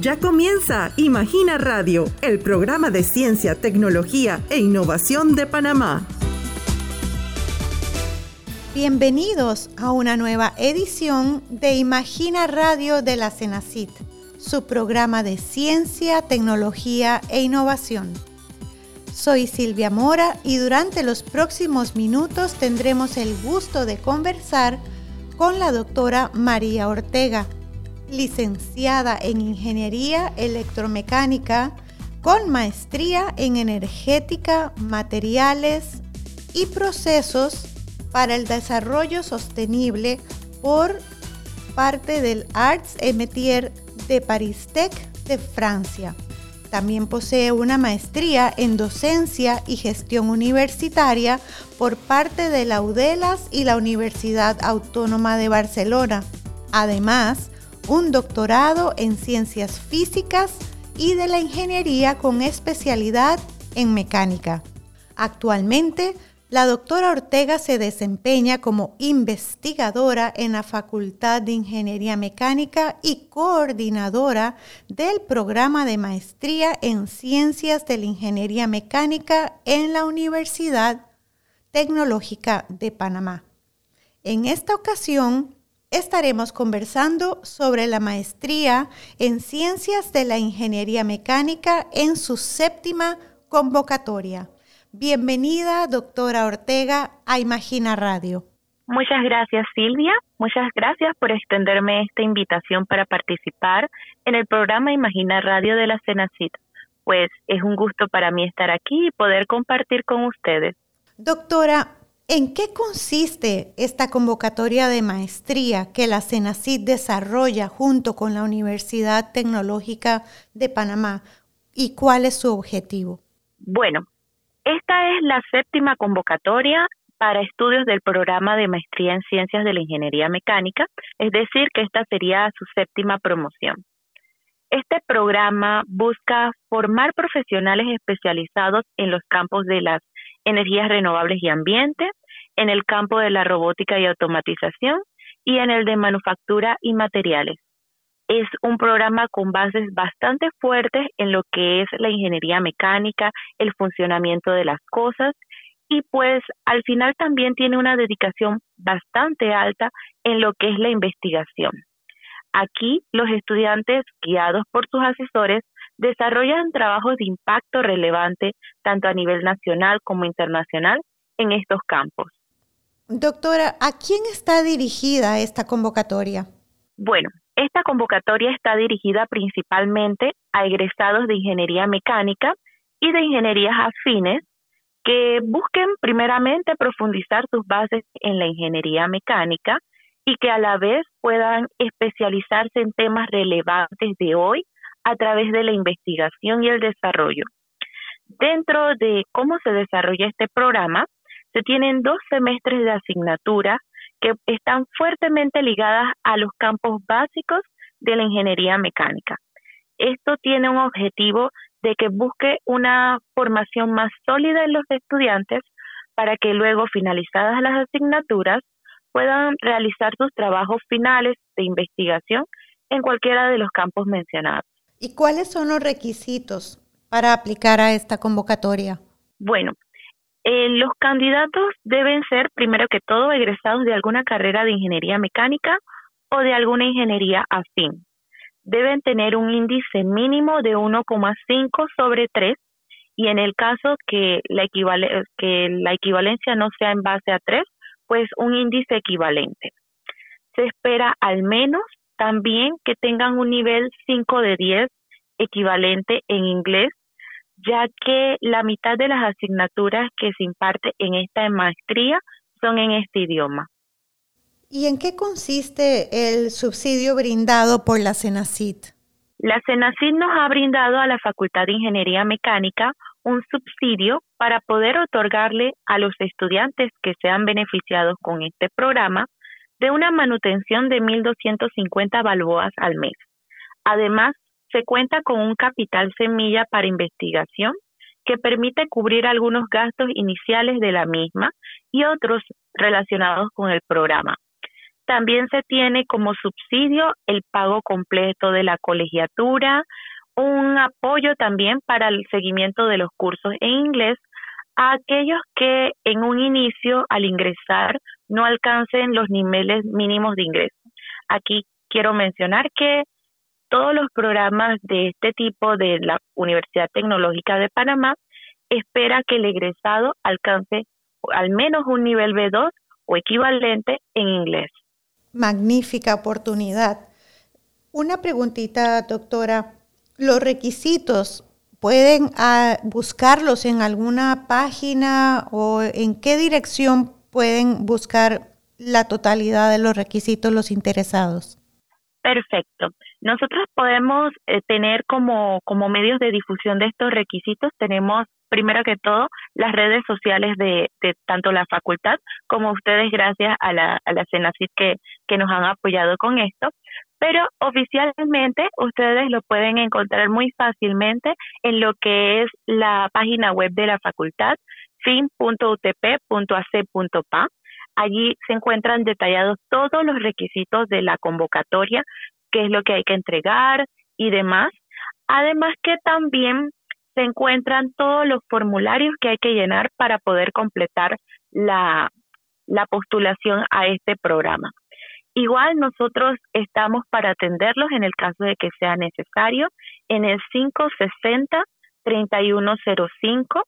Ya comienza Imagina Radio, el programa de ciencia, tecnología e innovación de Panamá. Bienvenidos a una nueva edición de Imagina Radio de la Cenacit, su programa de ciencia, tecnología e innovación. Soy Silvia Mora y durante los próximos minutos tendremos el gusto de conversar con la doctora María Ortega, licenciada en Ingeniería Electromecánica con maestría en Energética, Materiales y Procesos para el Desarrollo Sostenible por parte del Arts et Métiers de Paris Tech de Francia. También posee una maestría en docencia y gestión universitaria por parte de la UDELAS y la Universidad Autónoma de Barcelona. Además, un doctorado en ciencias físicas y de la ingeniería con especialidad en mecánica. Actualmente, la doctora Ortega se desempeña como investigadora en la Facultad de Ingeniería Mecánica y coordinadora del programa de maestría en Ciencias de la Ingeniería Mecánica en la Universidad Tecnológica de Panamá. En esta ocasión estaremos conversando sobre la maestría en Ciencias de la Ingeniería Mecánica en su séptima convocatoria. Bienvenida, doctora Ortega, a Imagina Radio. Muchas gracias, Silvia. Muchas gracias por extenderme esta invitación para participar en el programa Imagina Radio de la Cenacit. Pues es un gusto para mí estar aquí y poder compartir con ustedes. Doctora, ¿En qué consiste esta convocatoria de maestría que la CENACID desarrolla junto con la Universidad Tecnológica de Panamá y cuál es su objetivo? Bueno, esta es la séptima convocatoria para estudios del programa de maestría en ciencias de la ingeniería mecánica, es decir, que esta sería su séptima promoción. Este programa busca formar profesionales especializados en los campos de las energías renovables y ambiente, en el campo de la robótica y automatización y en el de manufactura y materiales. Es un programa con bases bastante fuertes en lo que es la ingeniería mecánica, el funcionamiento de las cosas y pues al final también tiene una dedicación bastante alta en lo que es la investigación. Aquí los estudiantes, guiados por sus asesores, desarrollan trabajos de impacto relevante tanto a nivel nacional como internacional en estos campos. Doctora, ¿a quién está dirigida esta convocatoria? Bueno, esta convocatoria está dirigida principalmente a egresados de ingeniería mecánica y de ingenierías afines que busquen primeramente profundizar sus bases en la ingeniería mecánica y que a la vez puedan especializarse en temas relevantes de hoy a través de la investigación y el desarrollo. Dentro de cómo se desarrolla este programa, se tienen dos semestres de asignatura que están fuertemente ligadas a los campos básicos de la ingeniería mecánica. Esto tiene un objetivo de que busque una formación más sólida en los estudiantes para que luego, finalizadas las asignaturas, puedan realizar sus trabajos finales de investigación en cualquiera de los campos mencionados. ¿Y cuáles son los requisitos para aplicar a esta convocatoria? Bueno, eh, los candidatos deben ser, primero que todo, egresados de alguna carrera de ingeniería mecánica o de alguna ingeniería afín. Deben tener un índice mínimo de 1,5 sobre 3 y en el caso que la, que la equivalencia no sea en base a 3, pues un índice equivalente. Se espera al menos también que tengan un nivel 5 de 10 equivalente en inglés, ya que la mitad de las asignaturas que se imparte en esta maestría son en este idioma. ¿Y en qué consiste el subsidio brindado por la CENACIT? La CENACIT nos ha brindado a la Facultad de Ingeniería Mecánica un subsidio para poder otorgarle a los estudiantes que sean beneficiados con este programa de una manutención de 1.250 balboas al mes. Además, se cuenta con un capital semilla para investigación que permite cubrir algunos gastos iniciales de la misma y otros relacionados con el programa. También se tiene como subsidio el pago completo de la colegiatura, un apoyo también para el seguimiento de los cursos en inglés a aquellos que en un inicio al ingresar no alcancen los niveles mínimos de ingreso. Aquí quiero mencionar que todos los programas de este tipo de la Universidad Tecnológica de Panamá espera que el egresado alcance al menos un nivel B2 o equivalente en inglés. Magnífica oportunidad. Una preguntita, doctora. ¿Los requisitos pueden ah, buscarlos en alguna página o en qué dirección pueden buscar la totalidad de los requisitos los interesados? Perfecto. Nosotros podemos eh, tener como, como medios de difusión de estos requisitos, tenemos primero que todo las redes sociales de, de tanto la facultad como ustedes gracias a la, a la CENACID que, que nos han apoyado con esto, pero oficialmente ustedes lo pueden encontrar muy fácilmente en lo que es la página web de la facultad, fin.utp.ac.pa. Allí se encuentran detallados todos los requisitos de la convocatoria, qué es lo que hay que entregar y demás. Además que también se encuentran todos los formularios que hay que llenar para poder completar la, la postulación a este programa. Igual nosotros estamos para atenderlos en el caso de que sea necesario en el 560-3105.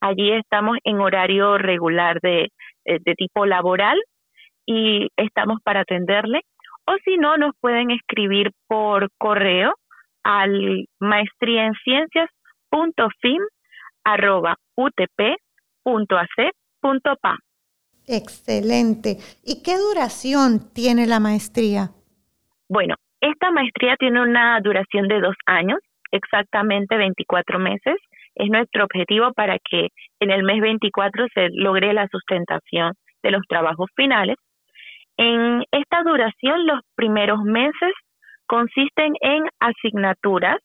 Allí estamos en horario regular de, eh, de tipo laboral y estamos para atenderle. O si no, nos pueden escribir por correo al maestría en ciencias utp.ac.pa. Excelente. ¿Y qué duración tiene la maestría? Bueno, esta maestría tiene una duración de dos años, exactamente 24 meses. Es nuestro objetivo para que en el mes 24 se logre la sustentación de los trabajos finales. En esta duración, los primeros meses consisten en asignaturas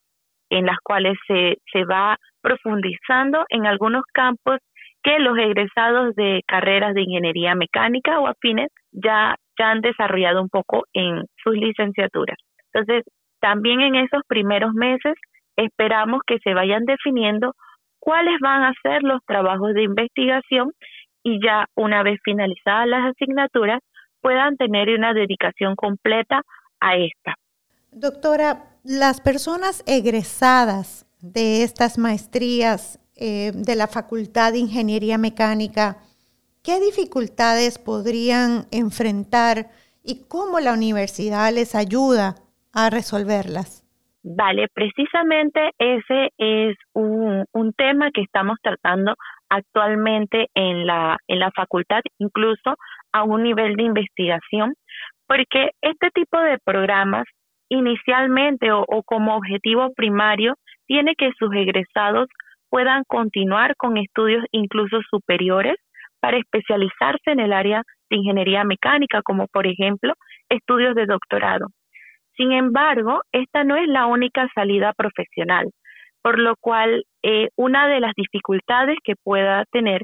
en las cuales se, se va profundizando en algunos campos que los egresados de carreras de ingeniería mecánica o afines ya, ya han desarrollado un poco en sus licenciaturas. Entonces, también en esos primeros meses esperamos que se vayan definiendo cuáles van a ser los trabajos de investigación y ya una vez finalizadas las asignaturas puedan tener una dedicación completa a esta. Doctora, las personas egresadas de estas maestrías eh, de la Facultad de Ingeniería Mecánica, ¿qué dificultades podrían enfrentar y cómo la universidad les ayuda a resolverlas? Vale, precisamente ese es un, un tema que estamos tratando actualmente en la, en la facultad, incluso a un nivel de investigación, porque este tipo de programas inicialmente o como objetivo primario tiene que sus egresados puedan continuar con estudios incluso superiores para especializarse en el área de ingeniería mecánica, como por ejemplo estudios de doctorado. Sin embargo, esta no es la única salida profesional, por lo cual eh, una de las dificultades que pueda tener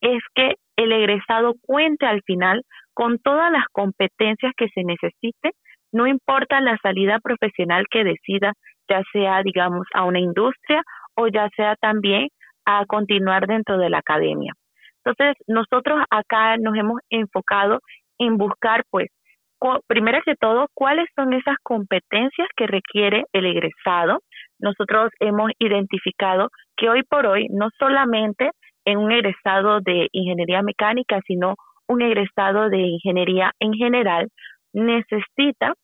es que el egresado cuente al final con todas las competencias que se necesite, no importa la salida profesional que decida, ya sea, digamos, a una industria o ya sea también a continuar dentro de la academia. Entonces, nosotros acá nos hemos enfocado en buscar, pues, primero que todo, cuáles son esas competencias que requiere el egresado. Nosotros hemos identificado que hoy por hoy, no solamente en un egresado de ingeniería mecánica, sino un egresado de ingeniería en general, necesita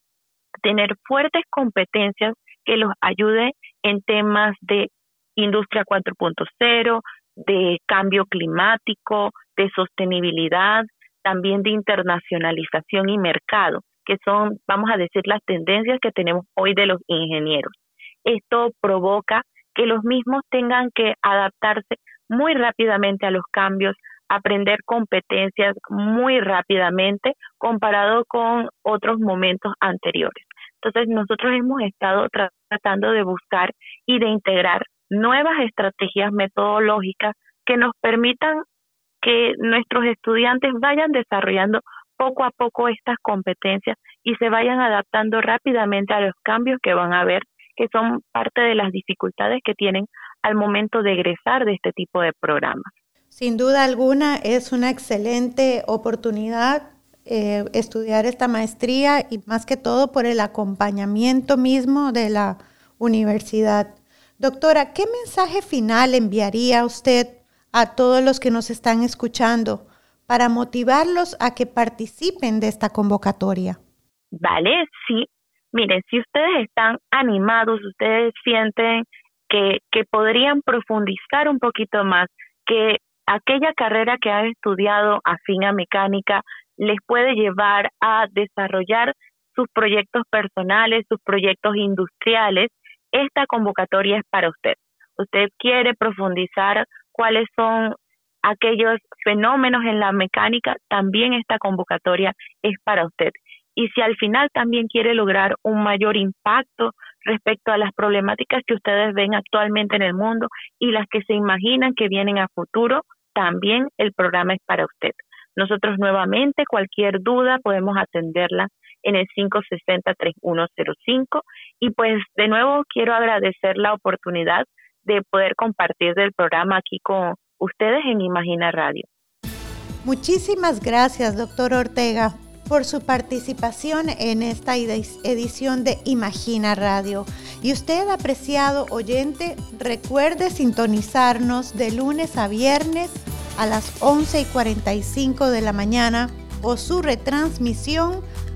tener fuertes competencias que los ayude en temas de industria 4.0, de cambio climático, de sostenibilidad, también de internacionalización y mercado, que son, vamos a decir, las tendencias que tenemos hoy de los ingenieros. Esto provoca que los mismos tengan que adaptarse muy rápidamente a los cambios, aprender competencias muy rápidamente comparado con otros momentos anteriores. Entonces, nosotros hemos estado tratando de buscar y de integrar nuevas estrategias metodológicas que nos permitan que nuestros estudiantes vayan desarrollando poco a poco estas competencias y se vayan adaptando rápidamente a los cambios que van a haber, que son parte de las dificultades que tienen al momento de egresar de este tipo de programas. Sin duda alguna es una excelente oportunidad eh, estudiar esta maestría y más que todo por el acompañamiento mismo de la universidad. Doctora, ¿qué mensaje final enviaría usted a todos los que nos están escuchando para motivarlos a que participen de esta convocatoria? Vale, sí. Miren, si ustedes están animados, ustedes sienten que, que podrían profundizar un poquito más, que aquella carrera que han estudiado afín a mecánica les puede llevar a desarrollar sus proyectos personales, sus proyectos industriales, esta convocatoria es para usted. Usted quiere profundizar cuáles son aquellos fenómenos en la mecánica, también esta convocatoria es para usted. Y si al final también quiere lograr un mayor impacto respecto a las problemáticas que ustedes ven actualmente en el mundo y las que se imaginan que vienen a futuro, también el programa es para usted. Nosotros nuevamente, cualquier duda, podemos atenderla en el 560-3105. Y pues de nuevo quiero agradecer la oportunidad de poder compartir del programa aquí con ustedes en Imagina Radio. Muchísimas gracias, doctor Ortega, por su participación en esta edición de Imagina Radio. Y usted, apreciado oyente, recuerde sintonizarnos de lunes a viernes a las 11 y 45 de la mañana o su retransmisión